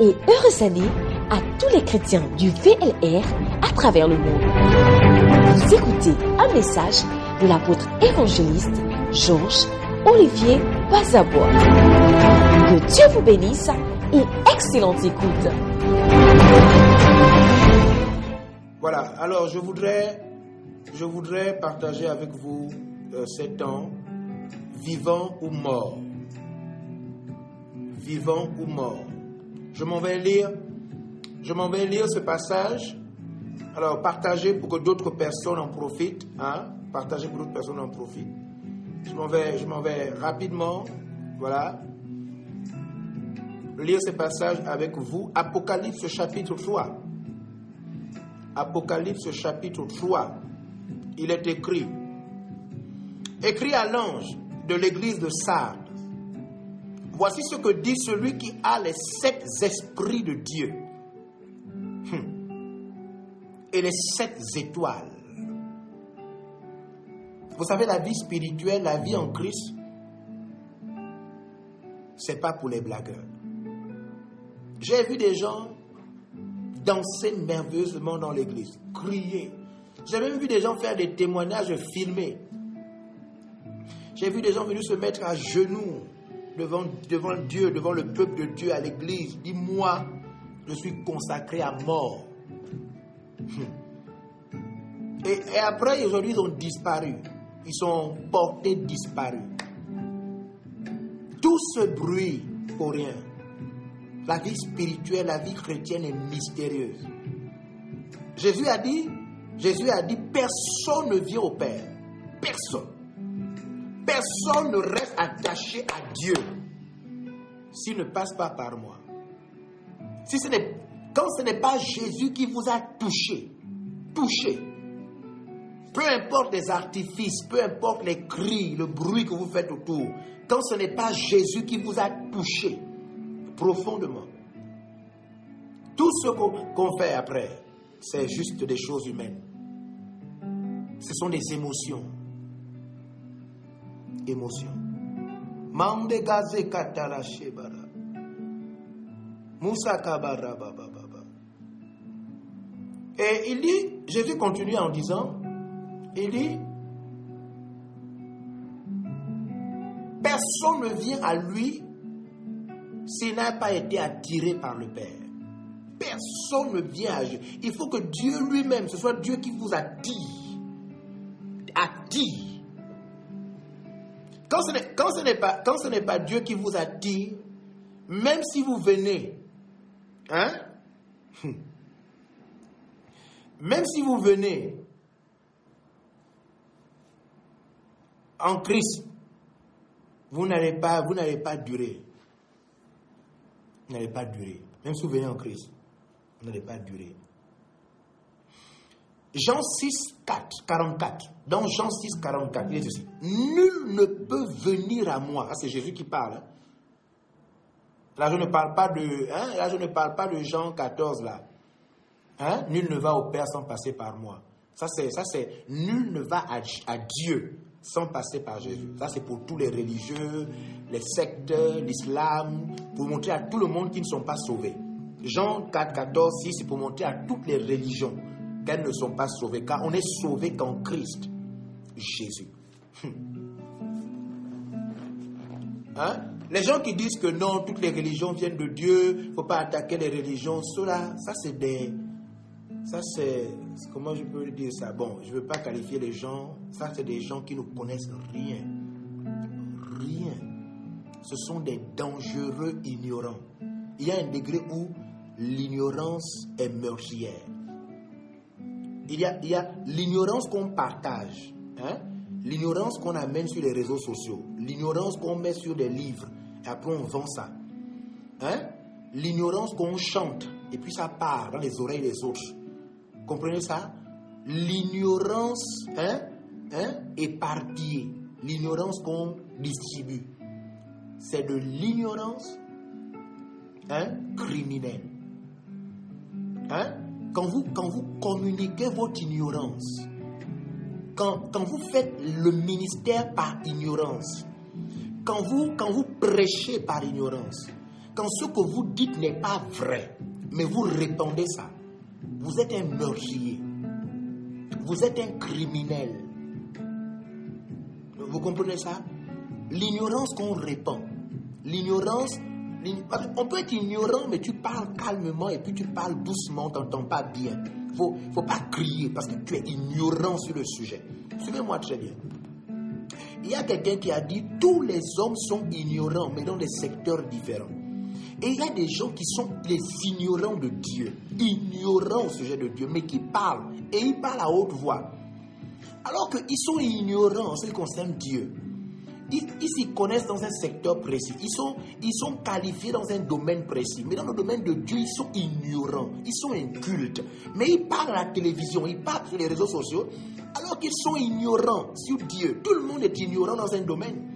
et heureuse année à tous les chrétiens du VLR à travers le monde. Vous écoutez un message de l'apôtre évangéliste Georges Olivier Bazabois. Que Dieu vous bénisse et excellente écoute. Voilà, alors je voudrais, je voudrais partager avec vous euh, ces temps, vivant ou mort. Vivant ou mort. Je m'en vais lire, je m'en vais lire ce passage. Alors, partagez pour que d'autres personnes en profitent. Hein? Partagez pour que d'autres personnes en profitent. Je m'en vais, je m'en vais rapidement. Voilà. Lire ce passage avec vous. Apocalypse chapitre 3. Apocalypse chapitre 3. Il est écrit. Écrit à l'ange de l'église de Sardes. Voici ce que dit celui qui a les sept esprits de Dieu Hum. et les sept étoiles. Vous savez, la vie spirituelle, la vie en Christ, c'est pas pour les blagueurs. J'ai vu des gens danser merveilleusement dans l'église, crier. J'ai même vu des gens faire des témoignages filmés. J'ai vu des gens venir se mettre à genoux devant, devant Dieu, devant le peuple de Dieu à l'église. Dis-moi, je suis consacré à mort. Et, et après, aujourd'hui, ils ont disparu. Ils sont portés disparus. Tout ce bruit pour rien. La vie spirituelle, la vie chrétienne est mystérieuse. Jésus a dit, Jésus a dit, personne ne vient au Père. Personne. Personne ne reste attaché à Dieu s'il ne passe pas par moi. Si ce quand ce n'est pas Jésus qui vous a touché, touché, peu importe les artifices, peu importe les cris, le bruit que vous faites autour, quand ce n'est pas Jésus qui vous a touché profondément, tout ce qu'on fait après, c'est juste des choses humaines. Ce sont des émotions. Émotions. Mande gaze shebara. Moussa kabara baba baba. Et il dit, Jésus continue en disant, il dit, personne ne vient à lui s'il n'a pas été attiré par le Père. Personne ne vient à Dieu. Il faut que Dieu lui-même, ce soit Dieu qui vous attire. Attire. Quand ce n'est, quand ce n'est pas, quand ce n'est pas Dieu qui vous attire, même si vous venez, hein, même si vous venez en Christ, vous n'allez pas, vous n'allez pas durer. Vous n'allez pas durer. Même si vous venez en Christ, vous n'allez pas durer. Jean 6, 4, 44. Dans Jean 6, 44, il est ceci. Nul ne peut venir à moi. C'est Jésus qui parle. hein. Là, je ne parle pas de, hein, là, je ne parle pas de Jean 14, là. Hein? Nul ne va au Père sans passer par moi. Ça, c'est, ça, c'est, nul ne va à, à Dieu sans passer par Jésus. Ça, c'est pour tous les religieux, les sectes, l'islam, pour montrer à tout le monde qu'ils ne sont pas sauvés. Jean 4, 14, 6, c'est pour montrer à toutes les religions qu'elles ne sont pas sauvées, car on est sauvé qu'en Christ, Jésus. Hein? Les gens qui disent que non, toutes les religions viennent de Dieu, il ne faut pas attaquer les religions, cela, ça c'est des... Ça c'est... Comment je peux dire ça? Bon, je ne veux pas qualifier les gens, ça c'est des gens qui ne connaissent rien. Rien. Ce sont des dangereux ignorants. Il y a un degré où l'ignorance est meurtrière. Il y a, l'ignorance qu'on partage, hein? l'ignorance qu'on amène sur les réseaux sociaux, l'ignorance qu'on met sur des livres, et après on vend ça. Hein? L'ignorance qu'on chante, et puis ça part dans les oreilles des autres. Comprenez ça? L'ignorance hein? Hein? éparpillée, l'ignorance qu'on distribue, c'est de l'ignorance hein? criminelle. Hein? Quand, vous, quand vous communiquez votre ignorance, quand, quand vous faites le ministère par ignorance, quand vous, quand vous prêchez par ignorance, quand ce que vous dites n'est pas vrai, mais vous répandez ça, vous êtes un meurtrier. Vous êtes un criminel. Vous comprenez ça? L'ignorance qu'on répand. L'ignorance, on peut être ignorant, mais tu parles calmement et puis tu parles doucement, tu pas bien. Il ne faut, faut pas crier parce que tu es ignorant sur le sujet. Suivez-moi très bien. Il y a quelqu'un qui a dit tous les hommes sont ignorants, mais dans des secteurs différents. Et il y a des gens qui sont les ignorants de Dieu, ignorants au sujet de Dieu, mais qui parlent. Et ils parlent à haute voix. Alors qu'ils sont ignorants en ce qui concerne Dieu. Ils, s'y connaissent dans un secteur précis. Ils sont, ils sont qualifiés dans un domaine précis. Mais dans le domaine de Dieu, ils sont ignorants. Ils sont incultes. Mais ils parlent à la télévision, ils parlent sur les réseaux sociaux, alors qu'ils sont ignorants sur Dieu. Tout le monde est ignorant dans un domaine.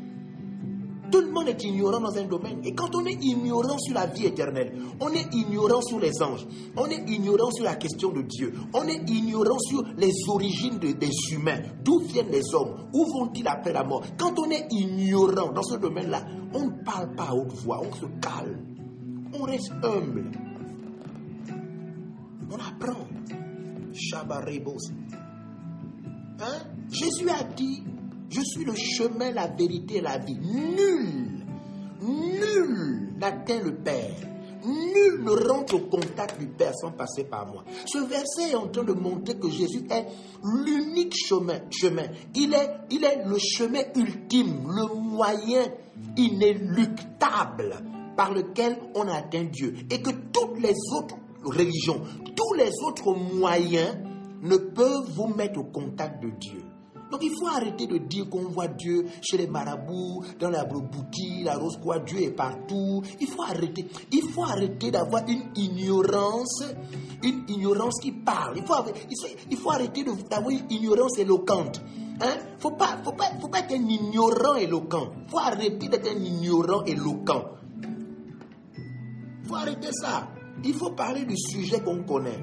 Tout le monde est ignorant dans un domaine. Et quand on est ignorant sur la vie éternelle, on est ignorant sur les anges, on est ignorant sur la question de Dieu, on est ignorant sur les origines des humains, d'où viennent les hommes, où vont-ils après la mort? Quand on est ignorant dans ce domaine-là, on ne parle pas à haute voix, on se calme, on reste humble. On apprend. Hein? Jésus a dit je suis le chemin, la vérité et la vie. Nul, nul n'atteint le Père. Nul ne rentre au contact du Père sans passer par moi. Ce verset est en train de montrer que Jésus est l'unique chemin, chemin. Il est, il est le chemin ultime, le moyen inéluctable par lequel on atteint Dieu. Et que toutes les autres religions, tous les autres moyens ne peuvent vous mettre au contact de Dieu. Donc il faut arrêter de dire qu'on voit Dieu chez les marabouts, dans la boutique, la rose quoi, Dieu est partout. Il faut arrêter. Il faut arrêter d'avoir une ignorance, une ignorance qui parle. Il faut, il faut arrêter d'avoir une ignorance éloquente. Hein? Faut pas, faut pas, faut pas être un ignorant éloquent. Faut arrêter d'être un ignorant éloquent. Faut arrêter ça. Il faut parler du sujet qu'on connaît.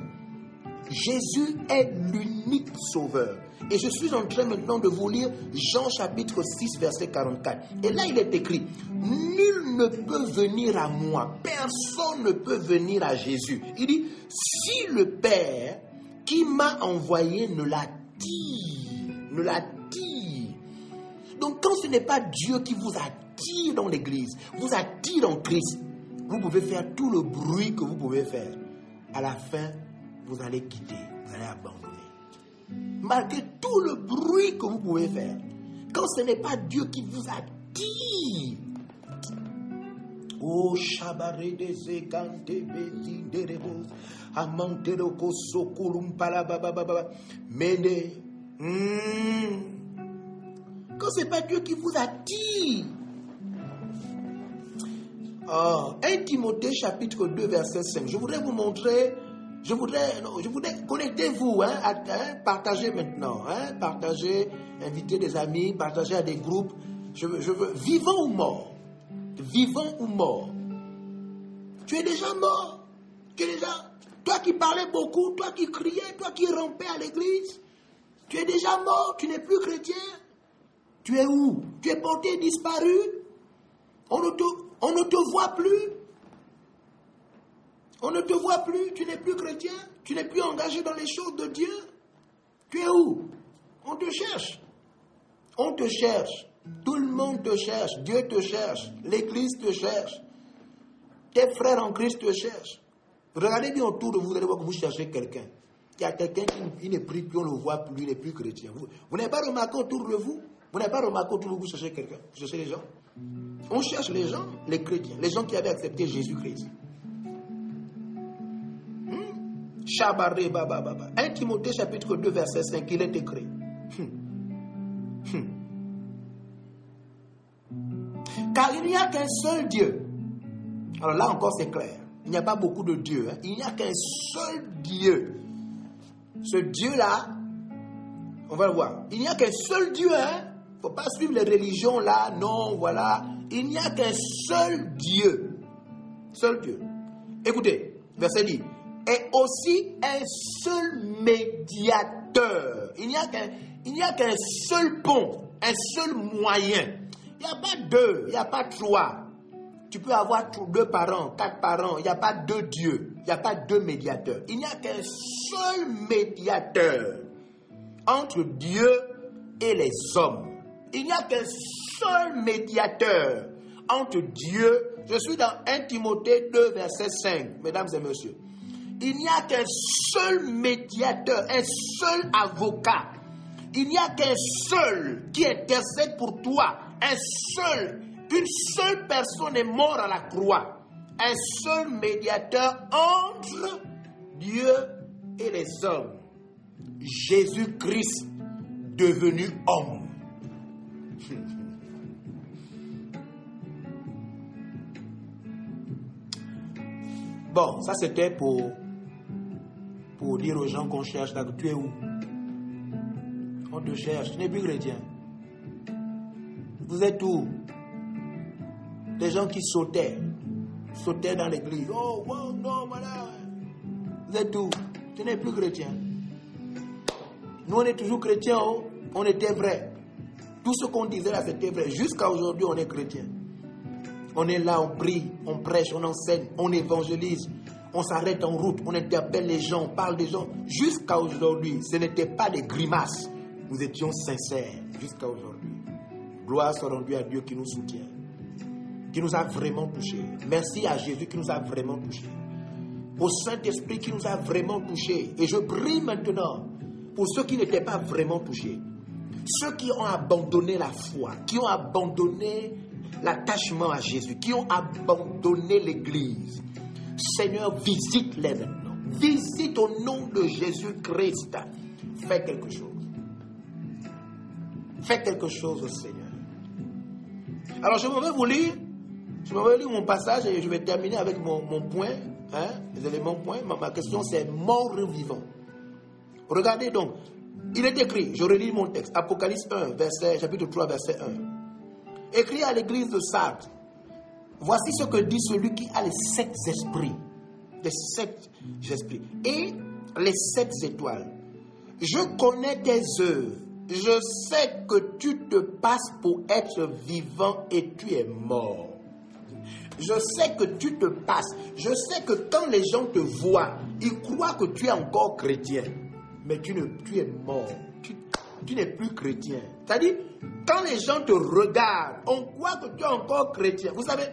Jésus est l'unique sauveur. Et je suis en train maintenant de vous lire Jean chapitre 6, verset 44. Et là, il est écrit, Nul ne peut venir à moi, personne ne peut venir à Jésus. Il dit, si le Père qui m'a envoyé ne l'attire, ne l'attire. Donc quand ce n'est pas Dieu qui vous attire dans l'Église, vous attire en Christ, vous pouvez faire tout le bruit que vous pouvez faire. À la fin, vous allez quitter, vous allez abandonner malgré tout le bruit que vous pouvez faire, quand ce n'est pas Dieu qui vous attire, Oh, shabare de zekante beti derebo, amante de kosokulum palababa, mene. Hmm. Quand c'est pas Dieu qui vous attire. Oh, 1 Timothée chapitre 2 verset 5. Je voudrais vous montrer je voudrais, je connectez-vous, hein, hein, partagez maintenant, hein, partagez, invitez des amis, partagez à des groupes. Je veux, vivant ou mort, vivant ou mort. Tu es déjà mort. Tu es déjà, toi qui parlais beaucoup, toi qui criais, toi qui rampais à l'église, tu es déjà mort, tu n'es plus chrétien. Tu es où? Tu es porté disparu. On ne te voit plus. On ne te voit plus, tu n'es plus chrétien, tu n'es plus engagé dans les choses de Dieu. Tu es où? On te cherche. On te cherche. Tout le monde te cherche. Dieu te cherche. L'Église te cherche. Tes frères en Christ te cherchent. Regardez bien autour de vous, vous allez voir que vous cherchez quelqu'un. Il y a quelqu'un qui, ne prie plus, on ne le voit plus, il n'est plus chrétien. Vous, vous n'avez pas remarqué autour de vous? Vous n'avez pas remarqué autour de vous, vous cherchez quelqu'un? Vous cherchez les gens? On cherche les gens, les chrétiens, les gens qui avaient accepté Jésus-Christ. 1 Timothée chapitre 2 verset 5, il est écrit. Hmm. Hmm. Car il n'y a qu'un seul Dieu. Alors là encore c'est clair. Il n'y a pas beaucoup de dieux. Hein. Il n'y a qu'un seul Dieu. Ce Dieu-là, on va le voir. Il n'y a qu'un seul Dieu. Il hein. ne faut pas suivre les religions là. Non, voilà. Il n'y a qu'un seul Dieu. Seul Dieu. Écoutez, verset dit est aussi un seul médiateur. Il n'y a qu'un, qu'un seul pont, un seul moyen. Il n'y a pas deux, il n'y a pas trois. Tu peux avoir deux parents, quatre parents. Il n'y a pas deux dieux. Il n'y a pas deux médiateurs. Il n'y a qu'un seul médiateur entre Dieu et les hommes. Il n'y a qu'un seul médiateur entre Dieu. Je suis dans 1 Timothée 2, verset 5, mesdames et messieurs. Il n'y a qu'un seul médiateur, un seul avocat. Il n'y a qu'un seul qui intercède pour toi. Un seul, une seule personne est morte à la croix. Un seul médiateur entre Dieu et les hommes. Jésus-Christ devenu homme. Bon, ça c'était pour, pour dire aux gens qu'on cherche. Tu es où? On te cherche. Tu n'es plus chrétien. Vous êtes où? Des gens qui sautaient. Sautaient dans l'église. Oh, wow, non, voilà. Vous êtes où? Tu n'es plus chrétien. Nous, on est toujours chrétiens. Oh. On était vrai. Tout ce qu'on disait là, c'était vrai. Jusqu'à aujourd'hui, on est chrétien. On est là, on prie, on prêche, on enseigne, on évangélise, on s'arrête en route, on interpelle les gens, on parle des gens. Jusqu'à aujourd'hui, ce n'était pas des grimaces. Nous étions sincères jusqu'à aujourd'hui. Gloire soit rendue à Dieu qui nous soutient, qui nous a vraiment touchés. Merci à Jésus qui nous a vraiment touchés. Au Saint-Esprit qui nous a vraiment touchés. Et je prie maintenant pour ceux qui n'étaient pas vraiment touchés. Ceux qui ont abandonné la foi, qui ont abandonné l'attachement à Jésus, qui ont abandonné l'Église. Seigneur, visite-les maintenant. Visite au nom de Jésus-Christ. Fais quelque chose. Fais quelque chose, Seigneur. Alors, je vais vous lire. Je vais lire mon passage et je vais terminer avec mon, point. Hein, les éléments points. Ma, question, c'est mort vivant. Regardez donc. Il est écrit, je relis mon texte, Apocalypse 1, verset, chapitre 3, verset 1 écrit à l'église de Sardes. Voici ce que dit celui qui a les sept esprits. Les sept esprits. Et les sept étoiles. Je connais tes œuvres. Je sais que tu te passes pour être vivant et tu es mort. Je sais que tu te passes. Je sais que quand les gens te voient, ils croient que tu es encore chrétien. Mais tu, ne, tu es mort. Tu, tu n'es plus chrétien. C'est-à-dire, quand les gens te regardent, on croit que tu es encore chrétien. Vous savez,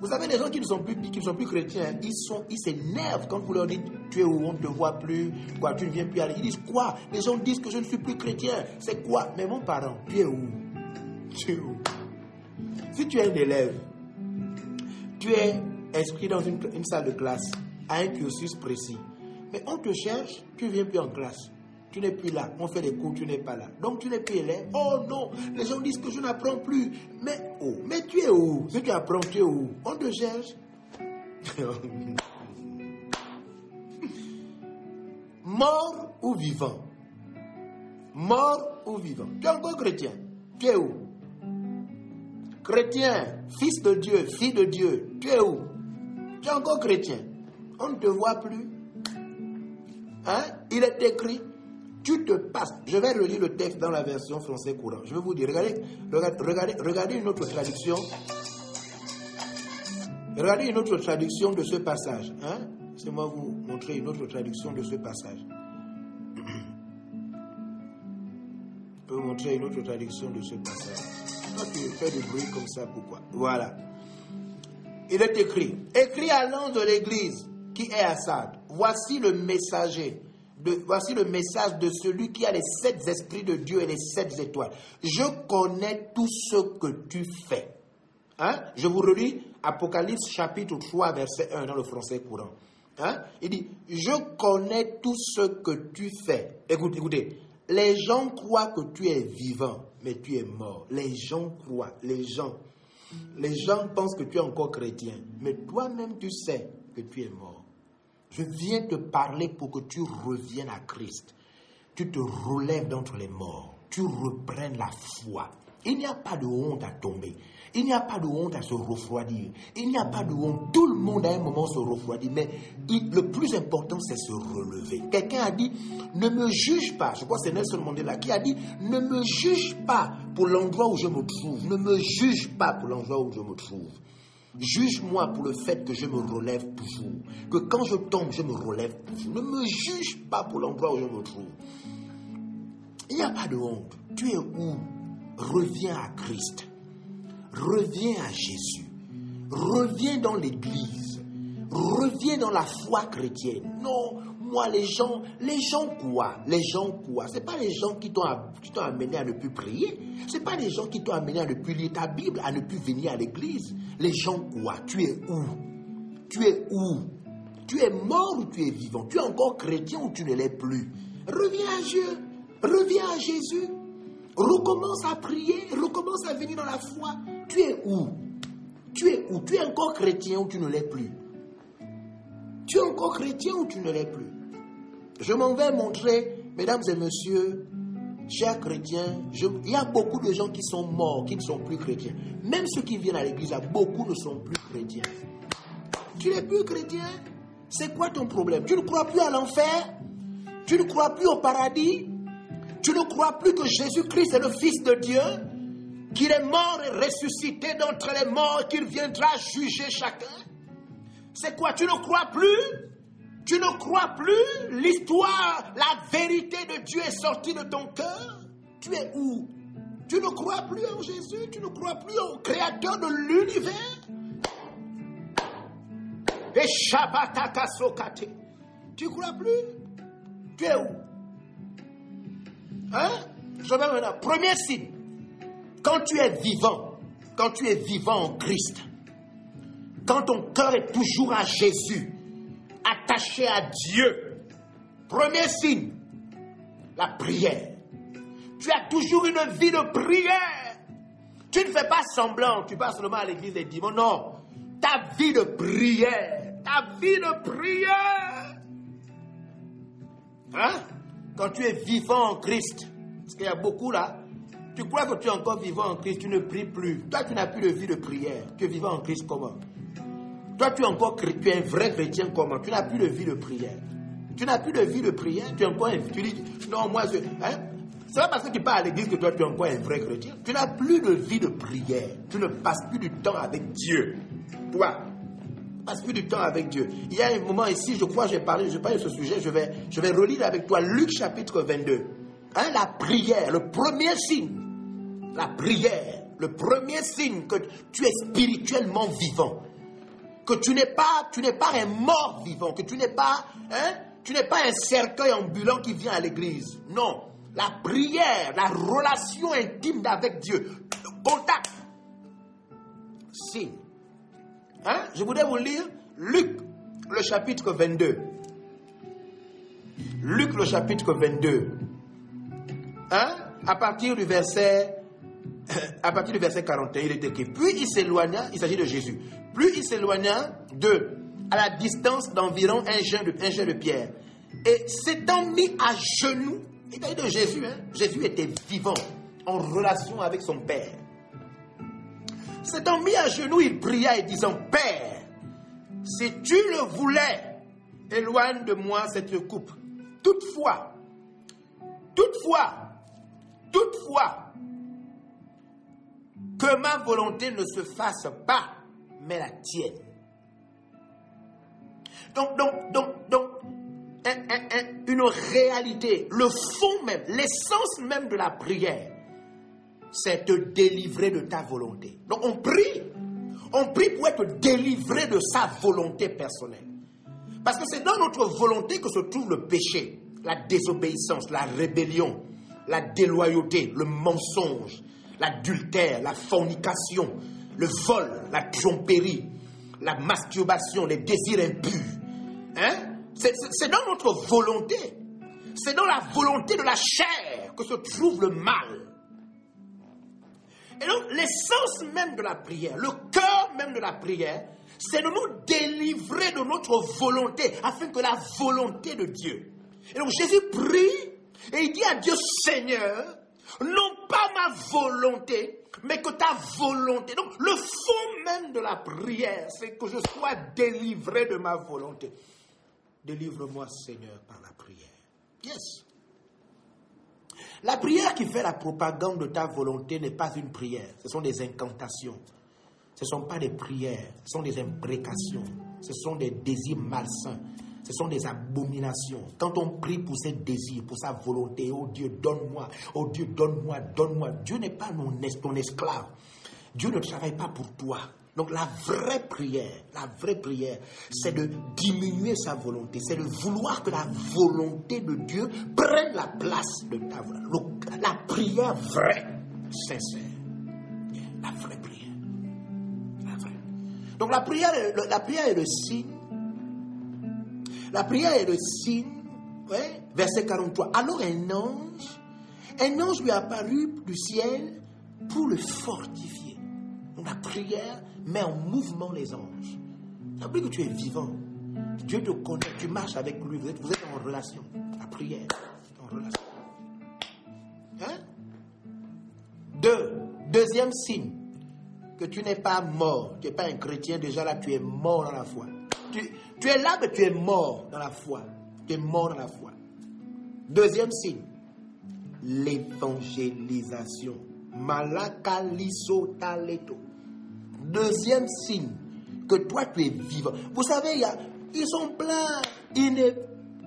vous savez, les gens qui ne sont plus, qui ne sont plus chrétiens, ils sont, ils s'énervent quand vous leur dites, tu es où, on ne te voit plus, quoi, tu ne viens plus aller. Ils disent quoi Les gens disent que je ne suis plus chrétien. C'est quoi? Mais mon parent, tu es où? Tu es où? Si tu es un élève, tu es inscrit dans une, une salle de classe à un cursus précis, mais on te cherche, tu ne viens plus en classe. Tu n'es plus là. On fait des cours, tu n'es pas là. Donc tu n'es plus là. Oh non, les gens disent que je n'apprends plus. Mais oh, mais tu es où? Si tu apprends, tu es où? On te cherche. Mort ou vivant? Mort ou vivant? Tu es encore chrétien. Tu es où? Chrétien, fils de Dieu, fille de Dieu. Tu es où? Tu es encore chrétien. On ne te voit plus. Hein? Il est écrit tu te passes. Je vais relire le texte dans la version français courant. Je vais vous dire, regardez, regardez, regardez une autre traduction. Regardez une autre traduction de ce passage. Hein? Laissez-moi vous montrer une autre traduction de ce passage. Je peux vous montrer une autre traduction de ce passage. Toi, tu fais du bruit comme ça, pourquoi? Voilà. Il est écrit, écrit à l'ange de l'église qui est à Sade, voici le messager voici le message de celui qui a les sept esprits de Dieu et les sept étoiles. Je connais tout ce que tu fais. Hein? Je vous relis Apocalypse chapitre 3, verset 1 dans le français courant. Hein? Il dit, je connais tout ce que tu fais. Écoutez, écoutez, les gens croient que tu es vivant, mais tu es mort. Les gens croient, les gens. Les gens pensent que tu es encore chrétien, mais toi-même tu sais que tu es mort. Je viens te parler pour que tu reviennes à Christ. Tu te relèves d'entre les morts. Tu reprennes la foi. Il n'y a pas de honte à tomber. Il n'y a pas de honte à se refroidir. Il n'y a pas de honte. Tout le monde à un moment se refroidit. Mais le plus important, c'est se relever. Quelqu'un a dit, ne me juge pas. Je crois que c'est Nelson Mandela qui a dit, ne me juge pas pour l'endroit où je me trouve. Ne me juge pas pour l'endroit où je me trouve. Juge-moi pour le fait que je me relève toujours. Que quand je tombe, je me relève toujours. Ne me juge pas pour l'endroit où je me trouve. Il n'y a pas de honte. Tu es où? Reviens à Christ. Reviens à Jésus. Reviens dans l'Église. Reviens dans la foi chrétienne. Non, moi, les gens, les gens quoi Les gens quoi Ce pas les gens qui t'ont amené à ne plus prier. Ce pas les gens qui t'ont amené à ne plus lire ta Bible, à ne plus venir à l'église. Les gens quoi Tu es où? Tu es où? Tu es mort ou tu es vivant? Tu es encore chrétien ou tu ne l'es plus? Reviens à Dieu. Reviens à Jésus. Recommence à prier. Recommence à venir dans la foi. Tu es où? Tu es où? Tu es encore chrétien ou tu ne l'es plus? Tu es encore chrétien ou tu ne l'es plus? Je m'en vais montrer, mesdames et messieurs, chers chrétiens, il y a beaucoup de gens qui sont morts, qui ne sont plus chrétiens. Même ceux qui viennent à l'église, beaucoup ne sont plus chrétiens. Tu n'es plus chrétien? C'est quoi ton problème? Tu ne crois plus à l'enfer? Tu ne crois plus au paradis? Tu ne crois plus que Jésus-Christ est le Fils de Dieu Qu'il est mort et ressuscité d'entre les morts, qu'il viendra juger chacun? C'est quoi? Tu ne crois plus? Tu ne crois plus l'histoire, la vérité de Dieu est sortie de ton cœur? Tu es où? Tu ne crois plus en Jésus? Tu ne crois plus au Créateur de l'univers? Et Tu crois plus? Tu es où? Hein? Je vais maintenant. Premier signe. Quand tu es vivant, quand tu es vivant en Christ, quand ton cœur est toujours à Jésus, attaché à Dieu. Premier signe, la prière. Tu as toujours une vie de prière. Tu ne fais pas semblant, tu passes seulement à l'église les dimanches. Non, ta vie de prière, ta vie de prière. Hein? Quand tu es vivant en Christ, parce qu'il y a beaucoup là, tu crois que tu es encore vivant en Christ, tu ne pries plus. Toi, tu n'as plus de vie de prière. Tu es vivant en Christ comment? Toi, tu es encore un vrai chrétien comment? Tu n'as plus de vie de prière. Tu n'as plus de vie de prière. Tu es encore Tu dis, non, moi, je. Hein? C'est pas parce que tu pars à l'église que toi, tu es encore un vrai chrétien. Tu n'as plus de vie de prière. Tu ne passes plus du temps avec Dieu. Toi, ne passes plus du temps avec Dieu. Il y a un moment ici, je crois, j'ai parlé, je parle de ce sujet, je vais, je vais relire avec toi Luc chapitre 22. Hein, la prière, le premier signe. La prière, le premier signe que tu es spirituellement vivant que tu n'es pas, tu n'es pas un mort vivant, que tu n'es pas, hein, tu n'es pas un cercueil ambulant qui vient à l'église. Non, la prière, la relation intime avec Dieu, le contact. Si. Hein? Je voudrais vous lire Luc, le chapitre 22. Luc, le chapitre 22. Hein? À partir du verset à partir du verset 41, il est écrit, puis il s'éloigna, il s'agit de Jésus, plus il s'éloigna de, à la distance d'environ un jeune de, un de pierre, et s'étant mis à genoux, il s'agit de Jésus, hein, Jésus était vivant, en relation avec son Père. S'étant mis à genoux, il pria et disant, Père, si tu le voulais, éloigne de moi cette coupe. Toutefois, toutefois, toutefois, que ma volonté ne se fasse pas, mais la tienne. Donc, donc, donc, donc, une réalité, le fond même, l'essence même de la prière, c'est te délivrer de ta volonté. Donc on prie, on prie pour être délivré de sa volonté personnelle. Parce que c'est dans notre volonté que se trouve le péché, la désobéissance, la rébellion, la déloyauté, le mensonge, l'adultère, la fornication, le vol, la tromperie, la masturbation, les désirs impurs. Hein? C'est dans notre volonté. C'est dans la volonté de la chair que se trouve le mal. Et donc, l'essence même de la prière, le cœur même de la prière, c'est de nous délivrer de notre volonté afin que la volonté de Dieu. Et donc, Jésus prie et il dit à Dieu, Seigneur, non pas ma volonté, mais que ta volonté. Donc le fond même de la prière, c'est que je sois délivré de ma volonté. Délivre-moi Seigneur par la prière. Yes. La prière qui fait la propagande de ta volonté n'est pas une prière, ce sont des incantations. Ce ne sont pas des prières, ce sont des imprécations, ce sont des désirs malsains, ce sont des abominations. Quand on prie pour ses désirs, pour sa volonté, oh Dieu, donne-moi, oh Dieu, donne-moi, donne-moi. Dieu n'est pas ton esclave. Dieu ne travaille pas pour toi. Donc la vraie prière, la vraie prière, c'est de diminuer sa volonté, c'est de vouloir que la volonté de Dieu prenne la place de ta volonté. La prière vraie, sincère. La vraie prière. La vraie. Donc la prière, la prière est le signe. La prière est le signe. verset 43. Alors un ange, un ange lui est apparu du ciel pour le fortifier. Donc la prière met en mouvement les anges. Ça que tu es vivant. Dieu te connaît, tu marches avec lui, vous êtes, vous êtes en relation. La prière, en relation. Hein? Deux, deuxième signe que tu n'es pas mort, tu n'es pas un chrétien, déjà là tu es mort dans la foi. Tu, es là, mais tu es mort dans la foi. Tu es mort dans la foi. Deuxième signe, l'évangélisation. Malakaliso taleto. Deuxième signe que toi tu es vivant. Vous savez, ils sont pleins.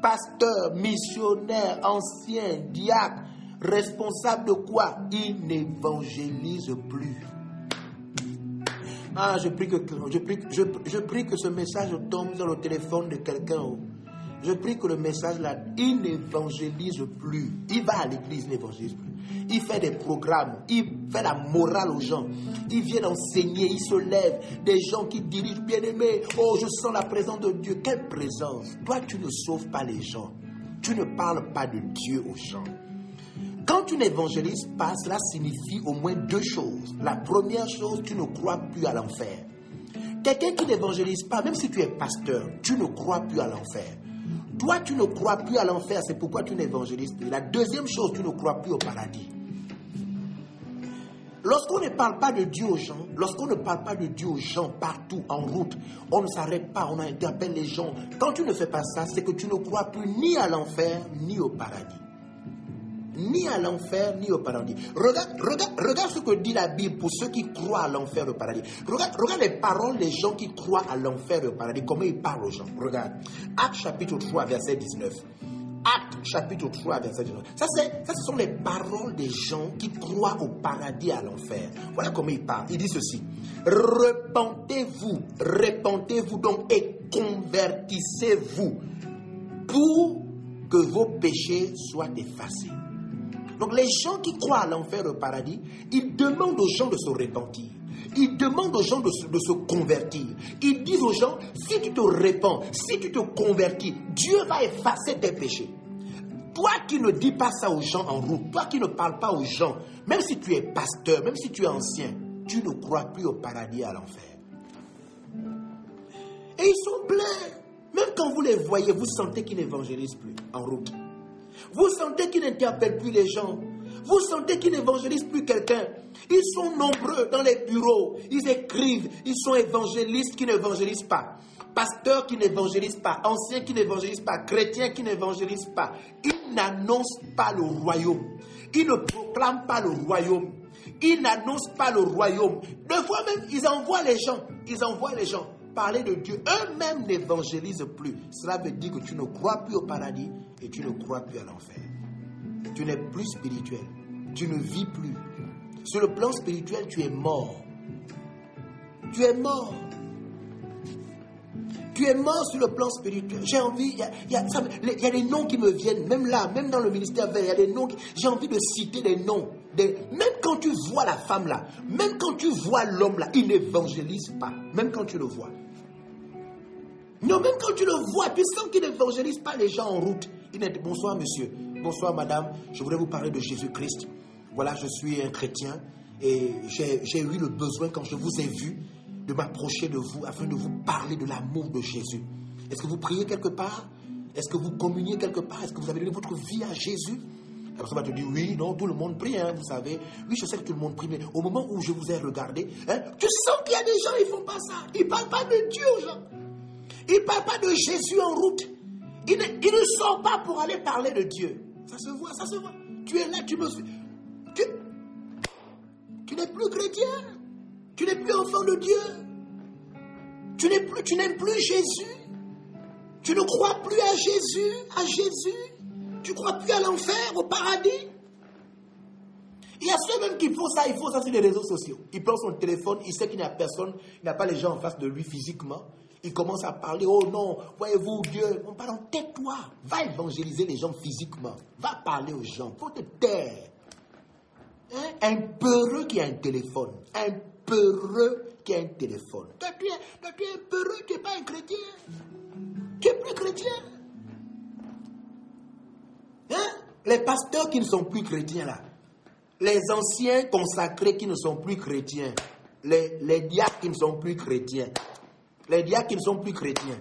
pasteurs, missionnaires, anciens, diacres, responsables de quoi? Ils n'évangélisent plus. Ah, je prie que, ce message tombe dans le téléphone de quelqu'un. Je prie que le message là, il n'évangélise plus. Il va à l'église, il n'évangélise plus. Il fait des programmes, il fait la morale aux gens. Il vient enseigner, il se lève. Des gens qui dirigent, bien aimé. Oh, je sens la présence de Dieu. Quelle présence Toi, tu ne sauves pas les gens. Tu ne parles pas de Dieu aux gens. Quand tu n'évangélises pas, cela signifie au moins deux choses. La première chose, tu ne crois plus à l'enfer. Quelqu'un qui n'évangélise pas, même si tu es pasteur, tu ne crois plus à l'enfer. Toi, tu ne crois plus à l'enfer, c'est pourquoi tu n'évangélises plus. La deuxième chose, tu ne crois plus au paradis. Lorsqu'on ne parle pas de Dieu aux gens, lorsqu'on ne parle pas de Dieu aux gens partout, en route, on ne s'arrête pas, on interpelle les gens. Quand tu ne fais pas ça, c'est que tu ne crois plus ni à l'enfer, ni au paradis ni à l'enfer, ni au paradis. Regarde, regarde, regarde ce que dit la Bible pour ceux qui croient à l'enfer et au paradis. Regarde, regarde les paroles des gens qui croient à l'enfer et au paradis, comment ils parlent aux gens. Regarde. Acte chapitre 3, verset 19. Acte chapitre 3, verset 19. Ça, ça, ce sont les paroles des gens qui croient au paradis et à l'enfer. Voilà comment ils parlent. Il dit ceci. Repentez-vous, repentez-vous donc et convertissez-vous pour que vos péchés soient effacés. Donc les gens qui croient à l'enfer au paradis, ils demandent aux gens de se repentir. Ils demandent aux gens de se, convertir. Ils disent aux gens, si tu te repens, si tu te convertis, Dieu va effacer tes péchés. Toi qui ne dis pas ça aux gens en route, toi qui ne parles pas aux gens, même si tu es pasteur, même si tu es ancien, tu ne crois plus au paradis et à l'enfer. Et ils sont pleins. Même quand vous les voyez, vous sentez qu'ils n'évangélisent plus en route. Vous sentez qu'ils n'interpellent plus les gens. Vous sentez qu'ils n'évangélisent plus quelqu'un. Ils sont nombreux dans les bureaux. Ils écrivent. Ils sont évangélistes qui n'évangélisent pas. Pasteurs qui n'évangélisent pas. Anciens qui n'évangélisent pas. Chrétiens qui n'évangélisent pas. Ils n'annoncent pas le royaume. Ils ne proclament pas le royaume. Ils n'annoncent pas le royaume. Deux fois même, ils envoient les gens. Ils envoient les gens parler de Dieu. Eux-mêmes n'évangélisent plus. Cela veut dire que tu ne crois plus au paradis et tu ne crois plus à l'enfer. Tu n'es plus spirituel. Tu ne vis plus. Sur le plan spirituel, tu es mort. Tu es mort. Tu es mort sur le plan spirituel. J'ai envie, il y, a, des noms qui me viennent, même là, même dans le ministère il y a des noms, j'ai envie de citer des noms. Même quand tu vois la femme là, même quand tu vois l'homme là, il n'évangélise pas, même quand tu le vois. Non, même quand tu le vois, tu sens qu'il n'évangélise pas les gens en route. Il est bonsoir monsieur, bonsoir madame, je voudrais vous parler de Jésus-Christ. Voilà, je suis un chrétien et j'ai eu le besoin quand je vous ai vu de m'approcher de vous afin de vous parler de l'amour de Jésus. Est-ce que vous priez quelque part? Est-ce que vous communiez quelque part? Est-ce que vous avez donné votre vie à Jésus? La personne va te dire oui, non, tout le monde prie, hein, vous savez. Oui, je sais que tout le monde prie, mais au moment où je vous ai regardé, hein, tu sens qu'il y a des gens, ils ne font pas ça. Ils ne parlent pas de Dieu aux gens. Ils ne parlent pas de Jésus en route. Ils ne, ils ne sortent pas pour aller parler de Dieu. Ça se voit, ça se voit. Tu es là, tu me suis. Tu, tu n'es plus chrétien. Tu n'es plus enfant de Dieu. Tu n'es plus, tu n'aimes plus Jésus. Tu ne crois plus à Jésus, à Jésus. Tu crois plus à l'enfer, au paradis? Il y a ceux même qui font ça, il faut ça sur les réseaux sociaux. Il prend son téléphone, il sait qu'il n'y a personne, il n'a pas les gens en face de lui physiquement. Il commence à parler, oh non, voyez-vous Dieu? On parle, tais-toi, va évangéliser les gens physiquement. Va parler aux gens, faut te taire. Hein? Un peureux qui a un téléphone, un peureux qui a un téléphone. Toi, tu es, un peureux, tu n'es pas un chrétien. Tu es plus chrétien. Les pasteurs qui ne sont plus chrétiens là, les anciens consacrés qui ne sont plus chrétiens, les, diacres qui ne sont plus chrétiens, les diacres qui ne sont plus chrétiens.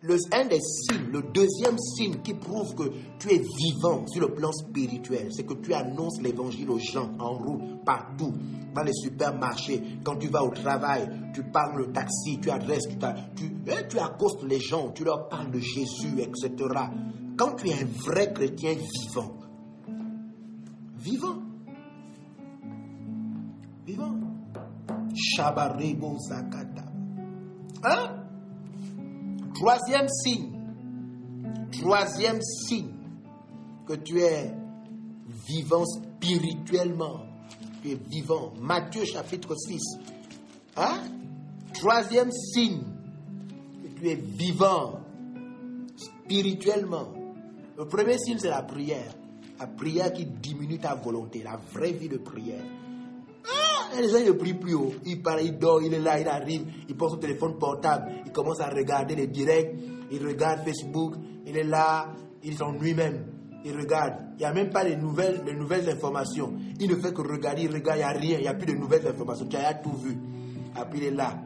Le, un des signes, le deuxième signe qui prouve que tu es vivant sur le plan spirituel, c'est que tu annonces l'évangile aux gens en route, partout, dans les supermarchés, quand tu vas au travail, tu parles le taxi, tu adresses, tu, tu, hein, tu accostes les gens, tu leur parles de Jésus, etc. Quand tu es un vrai chrétien vivant, vivant, vivant, Shabarebo Zakata. Hein? Troisième signe. Troisième signe que tu es vivant spirituellement. Tu es vivant. Matthieu chapitre 6. Hein? Troisième signe que tu es vivant spirituellement. Le premier signe, c'est la prière. La prière qui diminue ta volonté, la vraie vie de prière. Ah, les gens ne prient plus haut. Il parle, il dort, il est là, il arrive, il prend son téléphone portable, il commence à regarder les directs, il regarde Facebook, il est là, il s'ennuie même. Il regarde. Il n'y a même pas les nouvelles, les nouvelles informations. Il ne fait que regarder, il regarde, il n'y a rien, il n'y a plus de nouvelles informations. Tu as tout vu. Après, il est là.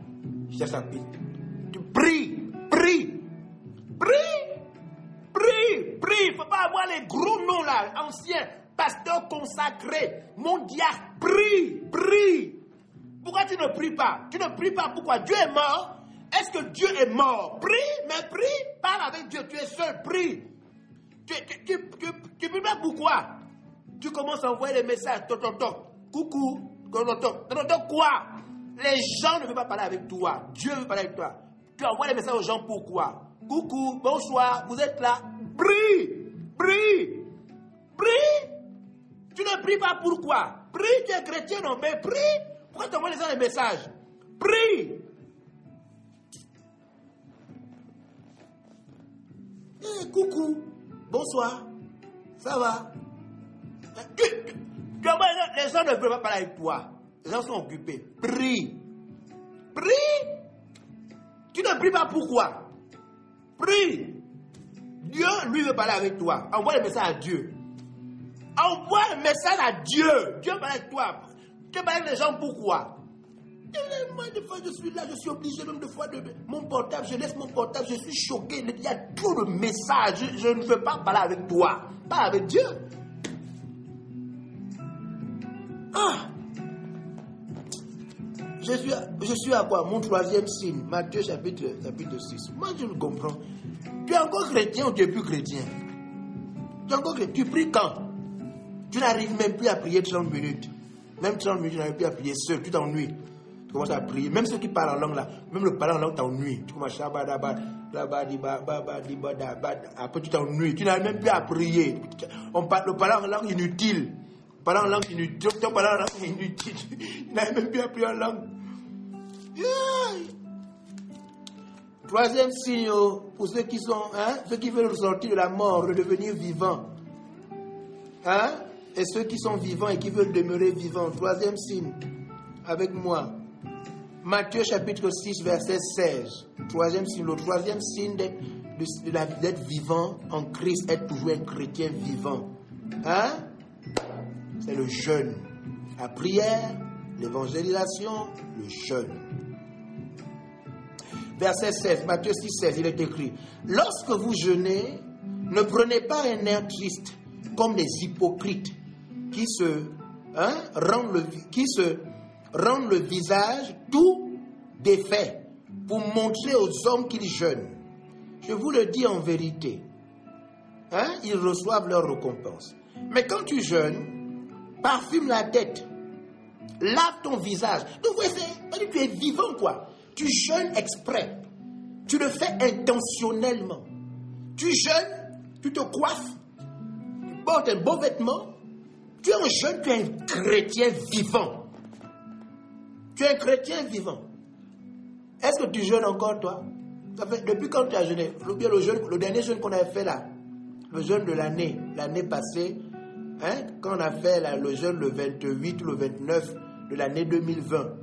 Il cherche à prier. Anciens pasteur consacré, mon diacre, prie, prie. Pourquoi tu ne pries pas? Tu ne pries pas pourquoi? Dieu est mort. Est-ce que Dieu est mort? Prie, mais prie, parle avec Dieu, tu es seul, prie. Tu, tu, tu, tu, pries pas pourquoi Tu commences à envoyer des messages, ton, coucou, quoi? Les gens ne veulent pas parler avec toi, Dieu veut parler avec toi. Tu envoies des messages aux gens pourquoi Coucou, bonsoir, vous êtes là. Prie, prie, prie. Tu ne pries pas pourquoi Prie, tu es chrétien, non, mais prie. Pourquoi tu envoies les gens des messages? Prie. Eh, coucou, bonsoir, ça va? Les gens ne veulent pas parler avec toi? Les gens sont occupés. Prie. Prie. Tu ne pries pas pourquoi Prie. Dieu, lui, veut parler avec toi. Envoie les messages à Dieu. Envoie un message à Dieu. Dieu parle avec toi. Dieu parle avec les gens pourquoi moi, des fois, je suis là, je suis obligé même de fois de mon portable, je laisse mon portable, je suis choqué. Il y a trop de messages. Je, ne veux pas parler avec toi, pas avec Dieu. Ah! Je suis, je suis à quoi? Mon troisième signe, Matthieu chapitre, chapitre 6. Moi, je le comprends. Tu es encore chrétien ou tu es plus chrétien? Tu es encore chrétien. Tu pries quand? Tu n'arrives même plus à prier 30 minutes. Même 30 minutes, tu n'arrives plus à prier seul. Tu t'ennuies. Tu commences à prier. Même ceux qui parlent en langue là, même le parler en langue t'ennuie. Tu commences à après tu t'ennuies. Tu n'arrives même plus à prier. On parle, le parler en langue inutile. Parler en langue inutile. Tu langue inutile. Tu n'arrives même plus à prier en langue. Troisième signe oh, pour ceux qui sont, hein, ceux qui veulent ressortir de la mort, redevenir vivants. Hein? Et ceux qui sont vivants et qui veulent demeurer vivants. Troisième signe, avec moi. Matthieu chapitre 6, verset 16. Troisième signe, le troisième signe d'être vivant en Christ, être toujours un chrétien vivant. Hein? C'est le jeûne. La prière, l'évangélisation, le jeûne. Verset 16, Matthieu 6, 16, il est écrit, Lorsque vous jeûnez, ne prenez pas un air triste comme les hypocrites qui se, hein, qui se rendent le visage tout défait pour montrer aux hommes qu'ils jeûnent. Je vous le dis en vérité, hein, ils reçoivent leur récompense. Mais quand tu jeûnes, parfume la tête Lave ton visage. Donc, vous tu es vivant, quoi. Tu jeûnes exprès. Tu le fais intentionnellement. Tu jeûnes, tu te coiffes, tu portes un beau vêtement. Tu es un jeune, tu es un chrétien vivant. Tu es un chrétien vivant. Est-ce que tu jeûnes encore, toi? Depuis quand tu as jeûné? Le, le dernier jeûne qu'on a fait là, le jeûne de l'année, l'année passée, hein, quand on a fait le jeûne le 28 ou le 29 de l'année 2020,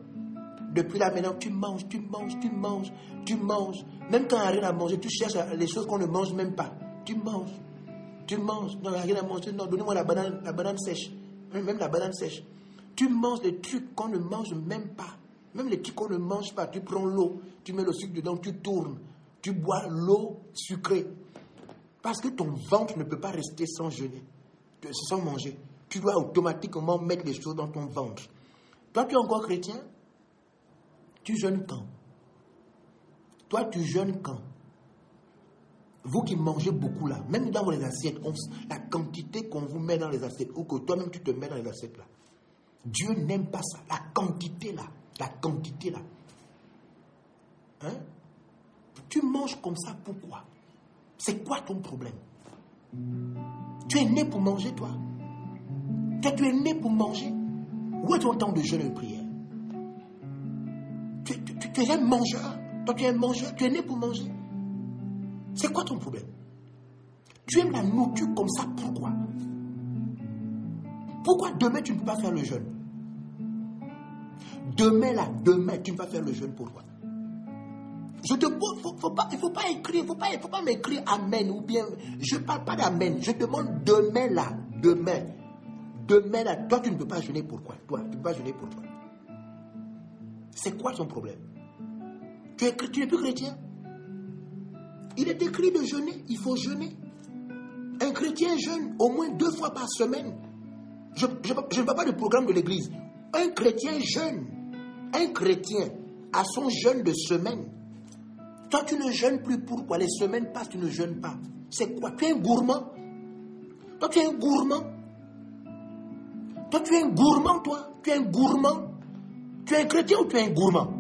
depuis là maintenant, tu manges, tu manges, tu manges, tu manges. Même quand il n'y a rien à manger, tu cherches les choses qu'on ne mange même pas. Tu manges, tu manges. Non, rien à manger. Non, donnez-moi la banane, la banane sèche. Même la banane sèche. Tu manges des trucs qu'on ne mange même pas. Même les trucs qu'on ne mange pas. Tu prends l'eau, tu mets le sucre dedans, tu tournes. Tu bois l'eau sucrée. Parce que ton ventre ne peut pas rester sans jeûner, sans manger. Tu dois automatiquement mettre les choses dans ton ventre. Toi, tu es encore chrétien? Tu jeûnes quand? Toi, tu jeûnes quand? Vous qui mangez beaucoup là, même dans les assiettes, la quantité qu'on vous met dans les assiettes, ou que toi-même tu te mets dans les assiettes là, Dieu n'aime pas ça. La quantité là, la quantité là. Hein? Tu manges comme ça, pourquoi c'est quoi ton problème? Tu es né pour manger, toi? Toi, tu es né pour manger? Où est ton temps de jeûne et de prière? Tu, tu, es un mangeur. Toi, tu es un mangeur. Tu es né pour manger. C'est quoi ton problème? Tu aimes la nourriture comme ça, pourquoi? Pourquoi demain tu ne peux pas faire le jeûne? Demain là, demain tu ne pas faire le jeûne, pourquoi il ne faut pas écrire, il pas, faut pas m'écrire Amen ou bien, je ne parle pas d'Amen. Je demande demain là, demain, demain là, toi tu ne peux pas jeûner pourquoi Toi, tu ne peux pas jeûner pourquoi C'est quoi ton problème? Tu n'es plus chrétien? Il est écrit de jeûner, il faut jeûner. Un chrétien jeûne au moins deux fois par semaine. Je, ne parle pas du programme de l'église. Un chrétien jeûne. Un chrétien a son jeûne de semaine. Toi, tu ne jeûnes plus. Pourquoi Les semaines passent, tu ne jeûnes pas. C'est quoi? Tu es un gourmand Toi, tu es un gourmand Toi, tu es un gourmand, toi Tu es un gourmand Tu es un chrétien ou tu es un gourmand?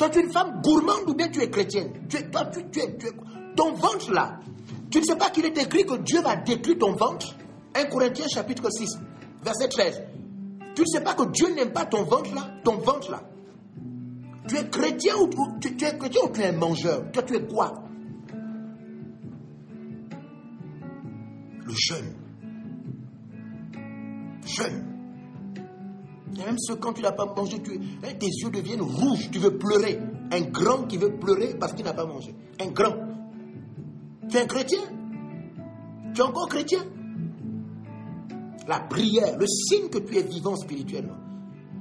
Toi, tu es une femme gourmande ou bien tu es chrétienne tu Toi, tu, es, Ton ventre, là, tu ne sais pas qu'il est écrit que Dieu va détruire ton ventre 1 Corinthiens chapitre 6, verset 13. Tu ne sais pas que Dieu n'aime pas ton ventre, là Ton ventre, là tu es chrétien ou tu, es chrétien ou tu es un mangeur? Toi, tu es quoi? Le jeûne. Jeûne. Même ce quand tu n'as pas mangé, hein, tes yeux deviennent rouges, tu veux pleurer. Un grand qui veut pleurer parce qu'il n'a pas mangé. Un grand. Tu es un chrétien Tu es encore chrétien La prière, le signe que tu es vivant spirituellement.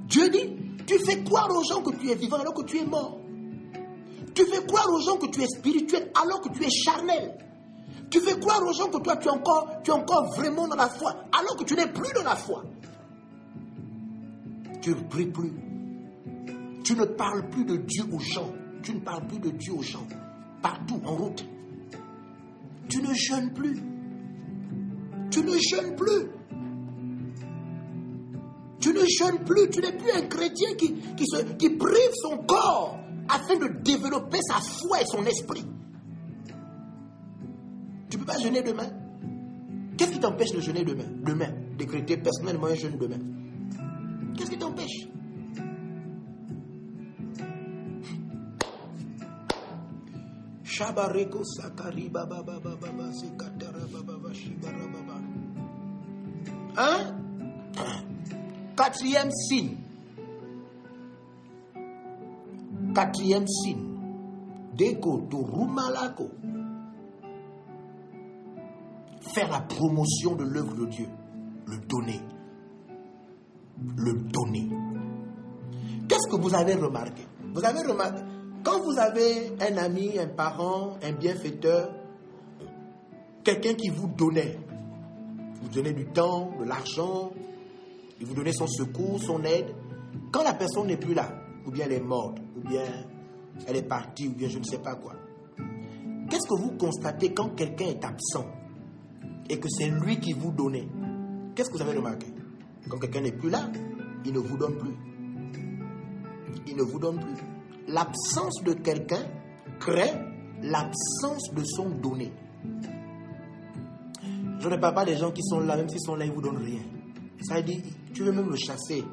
Dieu dit, tu fais croire aux gens que tu es vivant alors que tu es mort. Tu fais croire aux gens que tu es spirituel alors que tu es charnel. Tu fais croire aux gens que toi tu es encore, tu es encore vraiment dans la foi alors que tu n'es plus dans la foi. Tu ne pries plus. Tu ne parles plus de Dieu aux gens. Tu ne parles plus de Dieu aux gens. Partout, en route. Tu ne jeûnes plus. Tu ne jeûnes plus. Tu ne jeûnes plus, tu n'es plus un chrétien qui, qui, qui prive son corps afin de développer sa foi et son esprit. Tu ne peux pas jeûner demain. Qu'est-ce qui t'empêche de jeûner demain? Demain, décréter personnellement un jeûne demain. Qu'est-ce qui t'empêche Shabareko sakari baba baba baba sekatara baba baba shibara baba. Hein? Quatrième signe. Quatrième signe. Deko Rumalako. Faire la promotion de l'œuvre de Dieu. Le donner. Le donner. Qu'est-ce que vous avez remarqué? Vous avez remarqué quand vous avez un ami, un parent, un bienfaiteur, quelqu'un qui vous donnait, vous donnez du temps, de l'argent, il vous donnait son secours, son aide. Quand la personne n'est plus là, ou bien elle est morte, ou bien elle est partie, ou bien je ne sais pas quoi, qu'est-ce que vous constatez quand quelqu'un est absent et que c'est lui qui vous donnait? Qu'est-ce que vous avez remarqué? Quand quelqu'un n'est plus là, il ne vous donne plus. Il ne vous donne plus. L'absence de quelqu'un crée l'absence de son donné. Je ne parle pas des gens qui sont là, même s'ils sont là, ils ne vous donnent rien. Ça veut dire, tu veux même le chasser.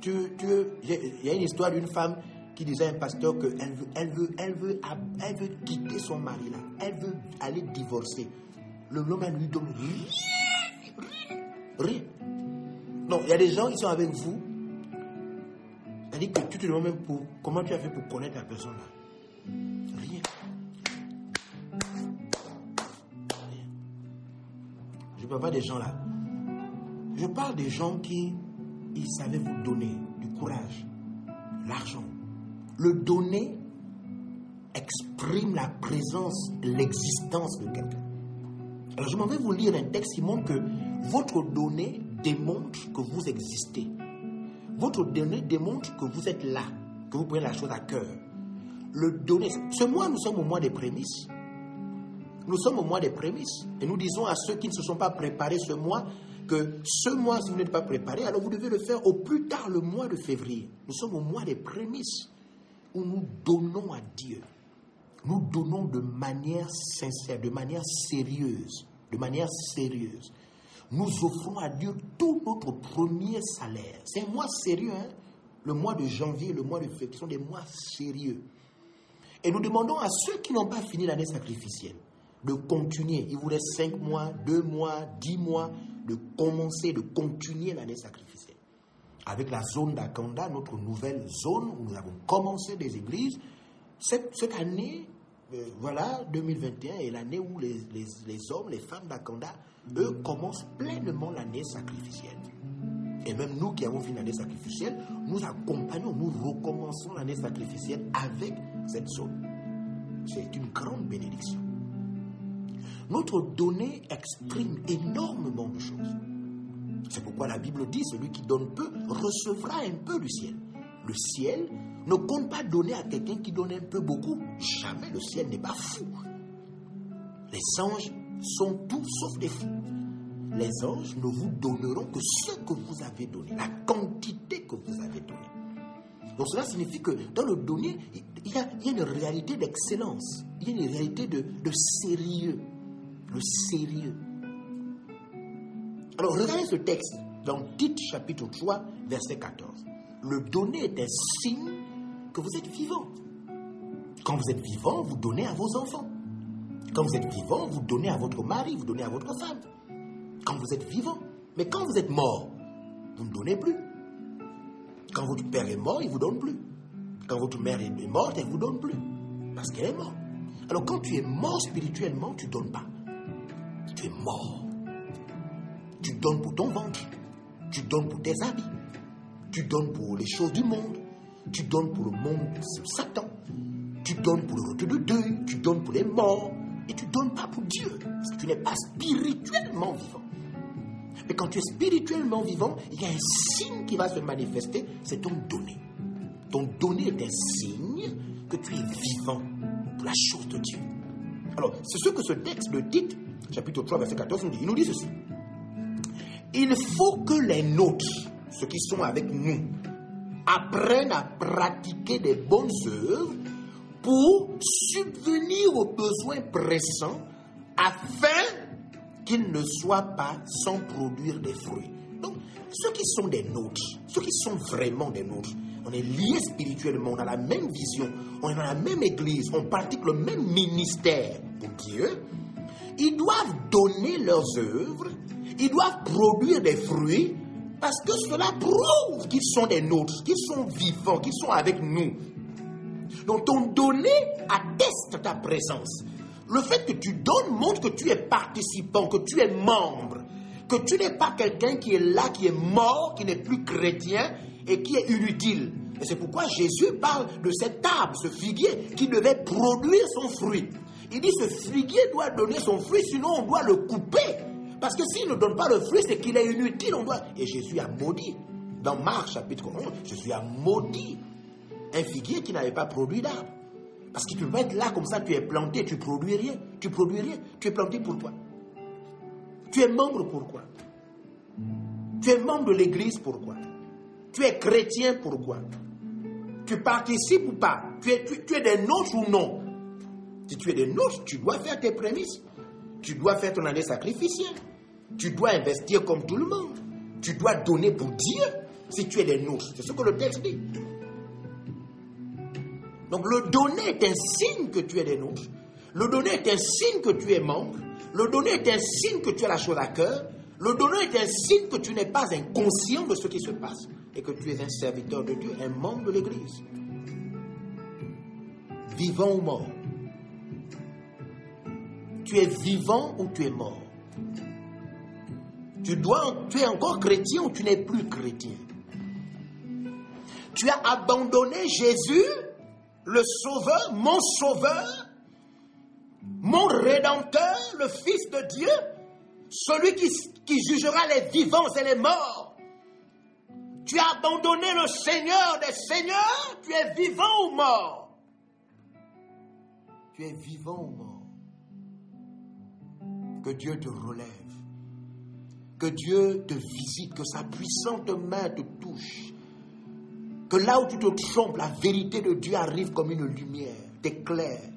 Tu, tu, il y a une histoire d'une femme qui disait à un pasteur qu'elle veut, elle veut, elle veut, elle veut quitter son mari là. Elle veut aller divorcer. Le homme lui donne rien. Rien. Non, il y a des gens qui sont avec vous. C'est-à-dire que tu te demandes même pour, comment tu as fait pour connaître la personne là. Rien. Rien. Je ne parle pas des gens là. Je parle des gens qui ils savaient vous donner du courage, l'argent. Le donner exprime la présence, l'existence de quelqu'un. Alors je m'en vais vous lire un texte qui montre que votre donné démontre que vous existez. Votre donné démontre que vous êtes là, que vous prenez la chose à cœur. Le donné, ce mois, nous sommes au mois des prémices. Nous sommes au mois des prémices. Et nous disons à ceux qui ne se sont pas préparés ce mois que ce mois, si vous n'êtes pas préparé, alors vous devez le faire au plus tard le mois de février. Nous sommes au mois des prémices où nous donnons à Dieu. Nous donnons de manière sincère, de manière sérieuse, de manière sérieuse. Nous offrons à Dieu tout notre premier salaire. C'est un mois sérieux, hein? le mois de janvier, le mois de février, sont des mois sérieux. Et nous demandons à ceux qui n'ont pas fini l'année sacrificielle de continuer. Il vous reste cinq mois, deux mois, dix mois, de commencer, de continuer l'année sacrificielle. Avec la zone d'Akanda, notre nouvelle zone où nous avons commencé des églises, cette, cette année, euh, voilà, 2021 est l'année où les, les, les, hommes, les femmes d'Akanda, eux, commencent pleinement l'année sacrificielle. Et même nous qui avons fini l'année sacrificielle, nous accompagnons, nous recommençons l'année sacrificielle avec cette zone. C'est une grande bénédiction. Notre donnée exprime énormément de choses. C'est pourquoi la Bible dit, celui qui donne peu recevra un peu du ciel. Le ciel ne compte pas donner à quelqu'un qui donne un peu beaucoup. Jamais le ciel n'est pas fou. Les anges sont tout sauf des fous. Les anges ne vous donneront que ce que vous avez donné, la quantité que vous avez donnée. Donc cela signifie que dans le donner, il y a, une réalité d'excellence, il y a une réalité de, de sérieux le sérieux. Alors regardez ce texte dans Tite chapitre 3, verset 14. Le donner est un signe que vous êtes vivant. Quand vous êtes vivant, vous donnez à vos enfants. Quand vous êtes vivant, vous donnez à votre mari, vous donnez à votre femme. Quand vous êtes vivant. Mais quand vous êtes mort, vous ne donnez plus. Quand votre père est mort, il ne vous donne plus. Quand votre mère est morte, elle ne vous donne plus. Parce qu'elle est morte. Alors quand tu es mort spirituellement, tu ne donnes pas tu es mort. Tu donnes pour ton ventre. Tu donnes pour tes habits. Tu donnes pour les choses du monde. Tu donnes pour le monde de Satan. Tu donnes pour le retour de deuil. Tu donnes pour les morts. Et tu donnes pas pour Dieu. Parce que tu n'es pas spirituellement vivant. Mais quand tu es spirituellement vivant, il y a un signe qui va se manifester. C'est ton donné. Ton donné est un signe que tu es vivant pour la chose de Dieu. Alors, c'est ce que ce texte le dit chapitre 3, verset 14, nous dit, il nous dit ceci. Il faut que les nôtres, ceux qui sont avec nous, apprennent à pratiquer des bonnes œuvres pour subvenir aux besoins pressants afin qu'ils ne soient pas sans produire des fruits. Donc, ceux qui sont des nôtres, ceux qui sont vraiment des nôtres, on est liés spirituellement, on a la même vision, on est dans la même église, on pratique le même ministère pour Dieu, ils doivent donner leurs œuvres, ils doivent produire des fruits, parce que cela prouve qu'ils sont des nôtres, qu'ils sont vivants, qu'ils sont avec nous. Donc ton donné atteste ta présence. Le fait que tu donnes montre que tu es participant, que tu es membre, que tu n'es pas quelqu'un qui est là, qui est mort, qui n'est plus chrétien et qui est inutile. Et c'est pourquoi Jésus parle de cet arbre, ce figuier, qui devait produire son fruit. Il dit ce figuier doit donner son fruit, sinon on doit le couper. Parce que s'il ne donne pas le fruit, c'est qu'il est inutile. On doit... Et Jésus a maudit. Dans Marc chapitre 11, Jésus a maudit un figuier qui n'avait pas produit d'arbre. Parce que tu peux être là comme ça, tu es planté, tu produis rien. Tu produis rien. Tu es planté pour toi. Tu es membre pourquoi Tu es membre de l'église pourquoi Tu es chrétien, pourquoi Tu participes ou pas? Tu es, tu, tu es des nôtres ou non? Si tu es des nôtres, tu dois faire tes prémices. Tu dois faire ton année sacrificielle. Tu dois investir comme tout le monde. Tu dois donner pour Dieu si tu es des nôtres. C'est ce que le texte dit. Donc le donner est un signe que tu es des nôtres. Le donner est un signe que tu es membre. Le donner est un signe que tu as la chose à cœur. Le donner est un signe que tu n'es pas inconscient de ce qui se passe et que tu es un serviteur de Dieu, un membre de l'Église. Vivant ou mort Tu es vivant ou tu es mort tu, es encore chrétien ou tu n'es plus chrétien? Tu as abandonné Jésus, le Sauveur, mon Sauveur, mon Rédempteur, le Fils de Dieu, celui qui, qui jugera les vivants et les morts. Tu as abandonné le Seigneur des Seigneurs, tu es vivant ou mort? Tu es vivant ou mort? Que Dieu te relève. Que Dieu te visite, que sa puissante main te touche. Que là où tu te trompes, la vérité de Dieu arrive comme une lumière, t'éclaire,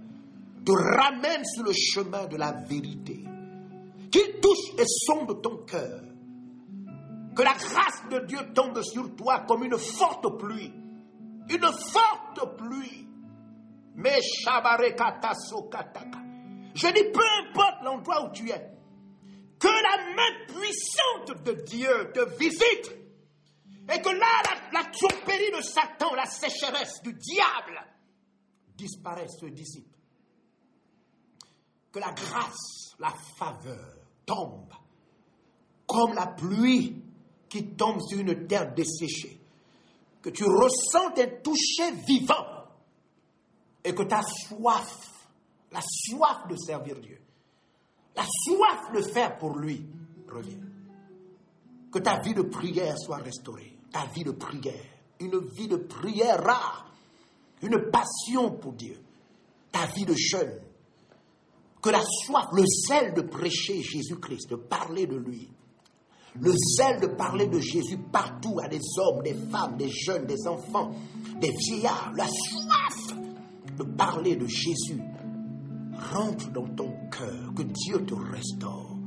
te ramène sur le chemin de la vérité. Qu'il touche et sonde ton cœur. Que la grâce de Dieu tombe sur toi comme une forte pluie. Une forte pluie. Mais Je dis peu importe l'endroit où tu es. Que la main puissante de Dieu te visite. Et que là, la, la de Satan, la sécheresse du diable disparaisse, se dissipe. Que la grâce, la faveur tombe comme la pluie qui tombe sur une terre desséchée. Que tu ressentes un toucher vivant et que ta soif, la soif de servir Dieu, la soif de faire pour lui revient. Que ta vie de prière soit restaurée, ta vie de prière, une vie de prière rare, une passion pour Dieu, ta vie de jeûne, que la soif, le zèle de prêcher Jésus-Christ, de parler de lui, le zèle de parler de Jésus partout à des hommes, des femmes, des jeunes, des enfants, des vieillards, la soif de parler de Jésus rentre dans ton cœur, que Dieu te restaure,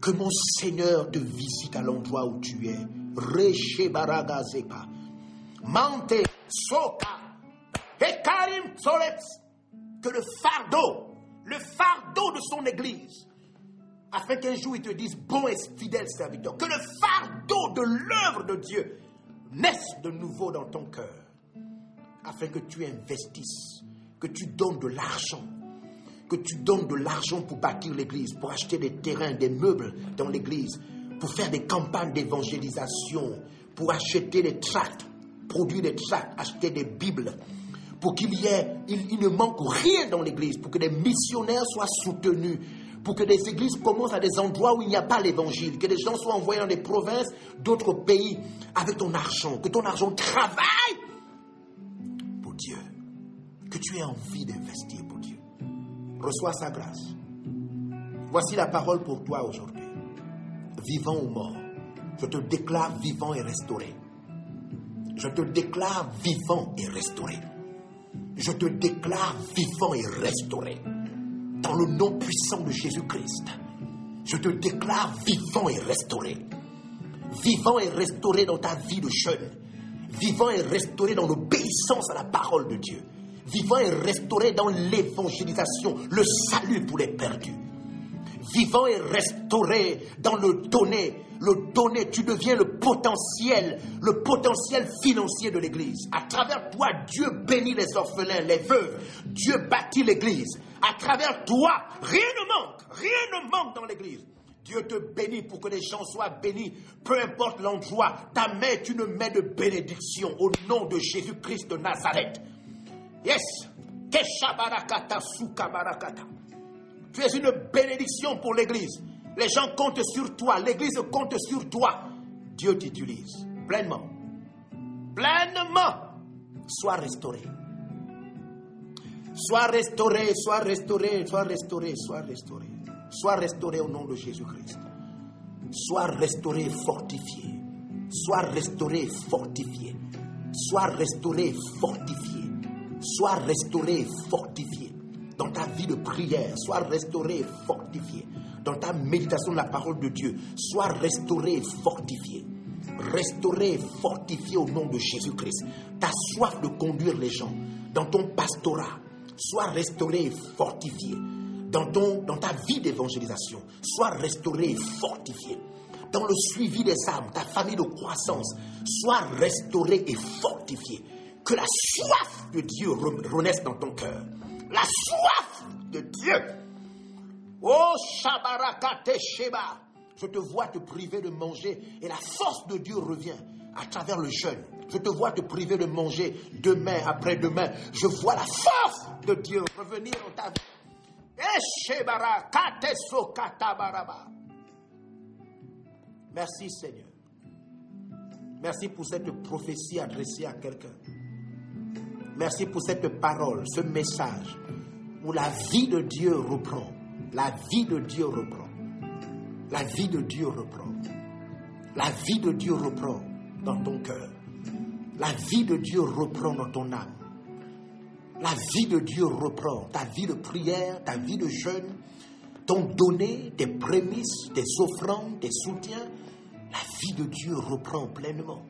que mon Seigneur te visite à l'endroit où tu es. Reche baragazepa, mante soka, que le fardeau, le fardeau de son Église, afin qu'un jour il te dise bon et fidèle serviteur, que le fardeau de l'œuvre de Dieu naisse de nouveau dans ton cœur, afin que tu investisses, que tu donnes de l'argent que tu donnes de l'argent pour bâtir l'église, pour acheter des terrains, des meubles dans l'église, pour faire des campagnes d'évangélisation, pour acheter des tracts, produire des tracts, acheter des Bibles, pour qu'il y ait, il, ne manque rien dans l'église, pour que des missionnaires soient soutenus, pour que des églises commencent à des endroits où il n'y a pas l'évangile, que des gens soient envoyés dans des provinces, d'autres pays, avec ton argent, que ton argent travaille pour Dieu, que tu aies envie d'investir pour Dieu reçois sa grâce. Voici la parole pour toi aujourd'hui. Vivant ou mort, je te déclare vivant et restauré. Je te déclare vivant et restauré. Je te déclare vivant et restauré. Dans le nom puissant de Jésus-Christ, je te déclare vivant et restauré. Vivant et restauré dans ta vie de jeune. Vivant et restauré dans l'obéissance à la parole de Dieu vivant et restauré dans l'évangélisation, le salut pour les perdus. Vivant et restauré dans le donner, le donner, tu deviens le potentiel, le potentiel financier de l'Église. À travers toi, Dieu bénit les orphelins, les veuves. Dieu bâtit l'Église. À travers toi, rien ne manque, rien ne manque dans l'Église. Dieu te bénit pour que les gens soient bénis, peu importe l'endroit. Ta main est une main de bénédiction au nom de Jésus-Christ de Nazareth. Yes. Tu es une bénédiction pour l'Église. Les gens comptent sur toi. L'Église compte sur toi. Dieu t'utilise pleinement. Pleinement. Sois restauré. Sois restauré, sois restauré, sois restauré, sois restauré. Sois restauré au nom de Jésus-Christ. Sois restauré, fortifié. Sois restauré, fortifié. Sois restauré, fortifié. Sois restauré, fortifié. Dans ta vie de prière, sois restauré, fortifié. Dans ta méditation de la parole de Dieu, sois restauré, fortifié. Restauré, fortifié au nom de Jésus-Christ. Ta soif de conduire les gens dans ton pastorat, sois restauré, fortifié. Dans, ton, dans ta vie d'évangélisation, sois restauré, fortifié dans le suivi des âmes, ta famille de croissance, soit restaurée et fortifiée. Que la soif de Dieu renaisse dans ton cœur. La soif de Dieu. Oh, Shabarakate Sheba. Je te vois te priver de manger et la force de Dieu revient à travers le jeûne. Je te vois te priver de manger demain, après-demain. Je vois la force de Dieu revenir dans ta vie. Merci Seigneur. Merci pour cette prophétie adressée à quelqu'un. Merci pour cette parole, ce message où la vie de Dieu reprend. La vie de Dieu reprend. La vie de Dieu reprend. La vie de Dieu reprend dans ton cœur. La vie de Dieu reprend dans ton âme. La vie de Dieu reprend ta vie de prière, ta vie de jeûne, ton donné, tes prémices, tes offrandes, tes soutiens, la vie de Dieu reprend pleinement.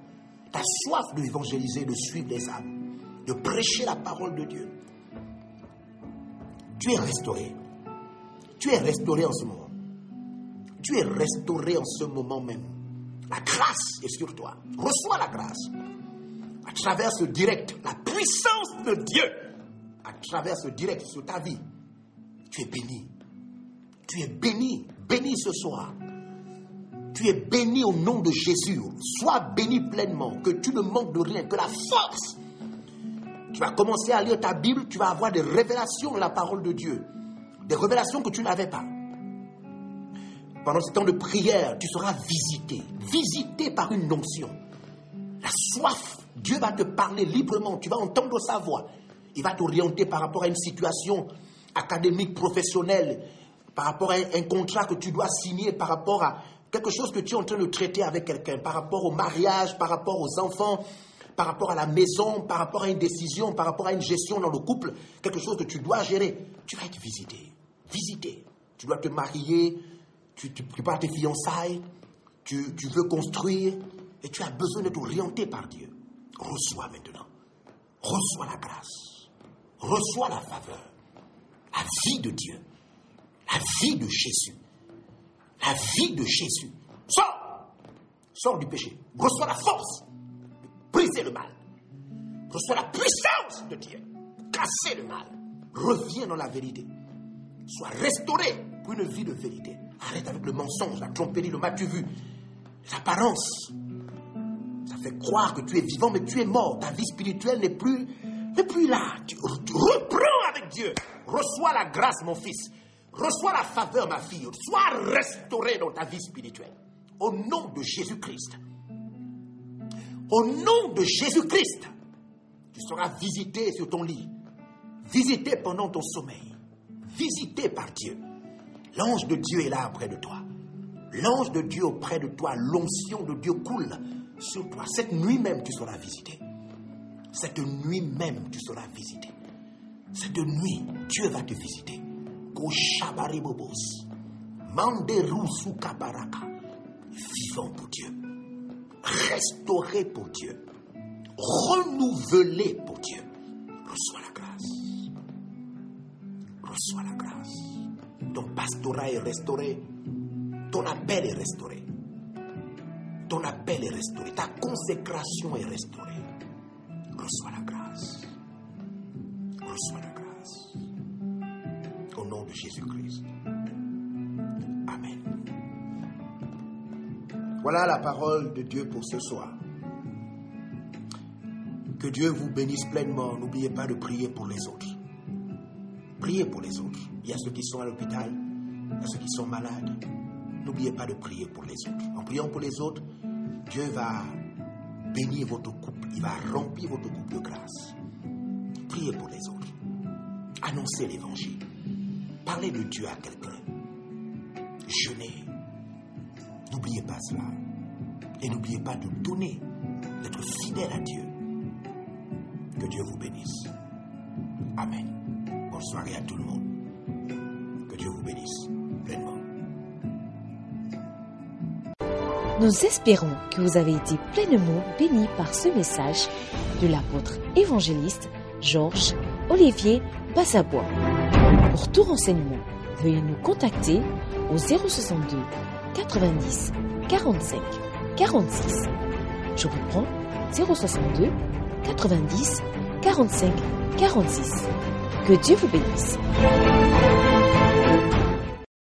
Ta soif d'évangéliser, de suivre les âmes, de prêcher la parole de Dieu. Tu es restauré. Tu es restauré en ce moment. Tu es restauré en ce moment même. La grâce est sur toi. Reçois la grâce. À travers ce direct, la puissance de Dieu, à travers ce direct sur ta vie, tu es béni. Tu es béni. Béni ce soir. Tu es béni au nom de Jésus. Sois béni pleinement, que tu ne manques de rien, que la force. Tu vas commencer à lire ta Bible, tu vas avoir des révélations de la parole de Dieu. Des révélations que tu n'avais pas. Pendant ce temps de prière, tu seras visité. Visité par une onction. La soif. Dieu va te parler librement. Tu vas entendre sa voix. Il va t'orienter par rapport à une situation académique, professionnelle, par rapport à un contrat que tu dois signer, par rapport à quelque chose que tu es en train de traiter avec quelqu'un par rapport au mariage, par rapport aux enfants, par rapport à la maison, par rapport à une décision, par rapport à une gestion dans le couple, quelque chose que tu dois gérer, tu vas être visité. Visité. Tu dois te marier, tu, tu prépares tes fiançailles, tu, tu veux construire et tu as besoin d'être orienté par Dieu. Reçois maintenant. Reçois la grâce. Reçois la faveur. La vie de Dieu. La vie de Jésus la vie de Jésus. Sors Sors du péché. Reçois la force briser le mal. Reçois la puissance de Dieu. Casser le mal. Reviens dans la vérité. Sois restauré pour une vie de vérité. Arrête avec le mensonge, la tromperie, le mal vu. L'apparence. Ça fait croire que tu es vivant, mais tu es mort. Ta vie spirituelle n'est plus, plus là. tu reprends avec Dieu. Reçois la grâce, mon fils. Reçois la faveur, ma fille. Sois restaurée dans ta vie spirituelle. Au nom de Jésus-Christ. Au nom de Jésus-Christ. Tu seras visité sur ton lit. Visité pendant ton sommeil. Visité par Dieu. L'ange de Dieu est là auprès de toi. L'ange de Dieu auprès de toi. L'onction de Dieu coule sur toi. Cette nuit même, tu seras visité. Cette nuit même, tu seras visité. Cette nuit, Dieu va te visiter. Koshabaribobos. Kabaraka. Vivant pour Dieu. Restauré pour Dieu. Renouvelé pour Dieu. Reçois la grâce. Reçois la grâce. Ton pastorat est restauré. Ton appel est restauré. Ton appel est restauré. Ta consécration est restaurée. Reçois la grâce. Reçois la grâce nom de Jésus-Christ. Voilà la parole de Dieu pour ce soir. Que Dieu vous bénisse pleinement. N'oubliez pas de prier pour les autres. Priez pour les autres. Il y a ceux qui sont à l'hôpital, il y a ceux qui sont malades. N'oubliez pas de prier pour les autres. En priant pour les autres, Dieu va bénir votre couple. Il va remplir votre couple de grâce. Priez pour les autres. Annoncez l'évangile. Parlez de Dieu à quelqu'un. Jeûnez. N'oubliez pas cela. Et n'oubliez pas de donner, d'être fidèle à Dieu. Que Dieu vous bénisse. Amen. Bonne soirée à tout le monde. Que Dieu vous bénisse pleinement. Nous espérons que vous avez été pleinement bénis par ce message de l'apôtre évangéliste Georges Olivier Bassabois. Pour tout renseignement, veuillez nous contacter au 062 90 45 46. Je reprends 062 90 45 46. Que Dieu vous bénisse.